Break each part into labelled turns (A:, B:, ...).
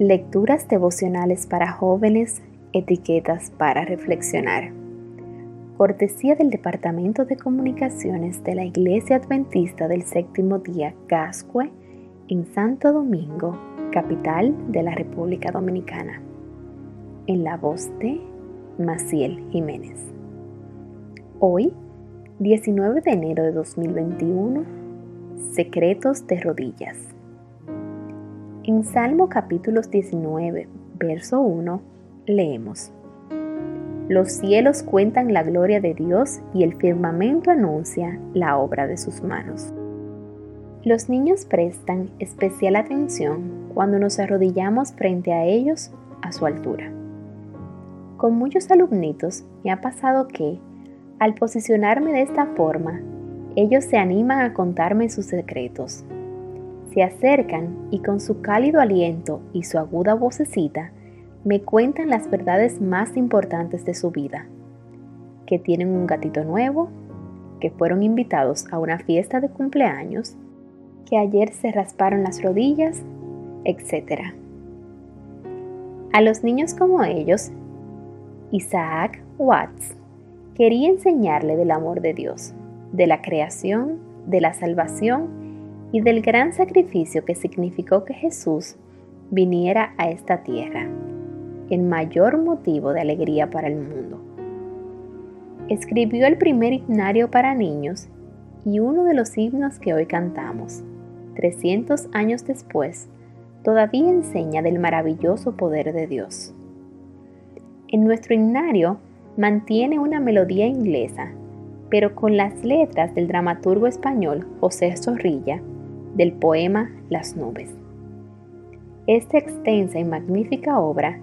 A: Lecturas devocionales para jóvenes, etiquetas para reflexionar. Cortesía del Departamento de Comunicaciones de la Iglesia Adventista del Séptimo Día Gascue en Santo Domingo, capital de la República Dominicana. En la voz de Maciel Jiménez. Hoy, 19 de enero de 2021, Secretos de Rodillas. En Salmo capítulos 19, verso 1, leemos. Los cielos cuentan la gloria de Dios y el firmamento anuncia la obra de sus manos. Los niños prestan especial atención cuando nos arrodillamos frente a ellos a su altura. Con muchos alumnitos me ha pasado que, al posicionarme de esta forma, ellos se animan a contarme sus secretos se acercan y con su cálido aliento y su aguda vocecita me cuentan las verdades más importantes de su vida. Que tienen un gatito nuevo, que fueron invitados a una fiesta de cumpleaños, que ayer se rasparon las rodillas, etc. A los niños como ellos, Isaac Watts quería enseñarle del amor de Dios, de la creación, de la salvación y del gran sacrificio que significó que Jesús viniera a esta tierra, el mayor motivo de alegría para el mundo. Escribió el primer himnario para niños y uno de los himnos que hoy cantamos, 300 años después, todavía enseña del maravilloso poder de Dios. En nuestro himnario mantiene una melodía inglesa, pero con las letras del dramaturgo español José Zorrilla, del poema Las nubes. Esta extensa y magnífica obra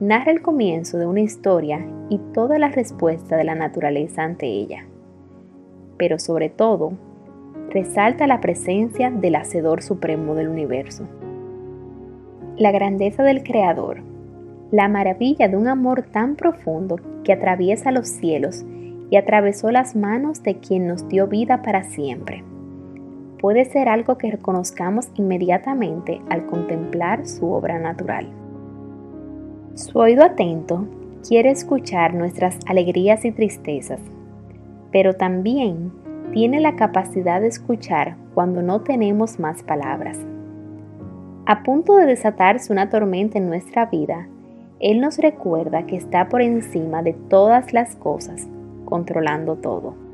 A: narra el comienzo de una historia y toda la respuesta de la naturaleza ante ella. Pero sobre todo, resalta la presencia del Hacedor Supremo del universo. La grandeza del Creador, la maravilla de un amor tan profundo que atraviesa los cielos y atravesó las manos de quien nos dio vida para siempre puede ser algo que reconozcamos inmediatamente al contemplar su obra natural. Su oído atento quiere escuchar nuestras alegrías y tristezas, pero también tiene la capacidad de escuchar cuando no tenemos más palabras. A punto de desatarse una tormenta en nuestra vida, Él nos recuerda que está por encima de todas las cosas, controlando todo.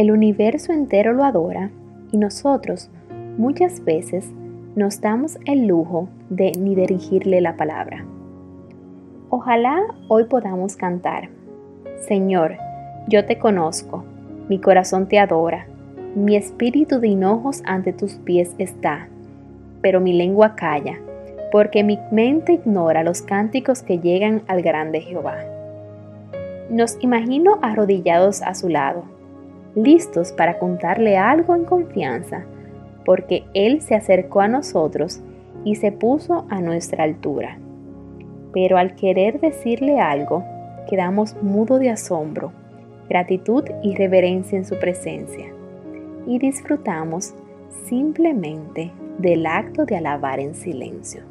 A: El universo entero lo adora y nosotros muchas veces nos damos el lujo de ni dirigirle la palabra. Ojalá hoy podamos cantar, Señor, yo te conozco, mi corazón te adora, mi espíritu de hinojos ante tus pies está, pero mi lengua calla, porque mi mente ignora los cánticos que llegan al grande Jehová. Nos imagino arrodillados a su lado, listos para contarle algo en confianza, porque Él se acercó a nosotros y se puso a nuestra altura. Pero al querer decirle algo, quedamos mudo de asombro, gratitud y reverencia en su presencia, y disfrutamos simplemente del acto de alabar en silencio.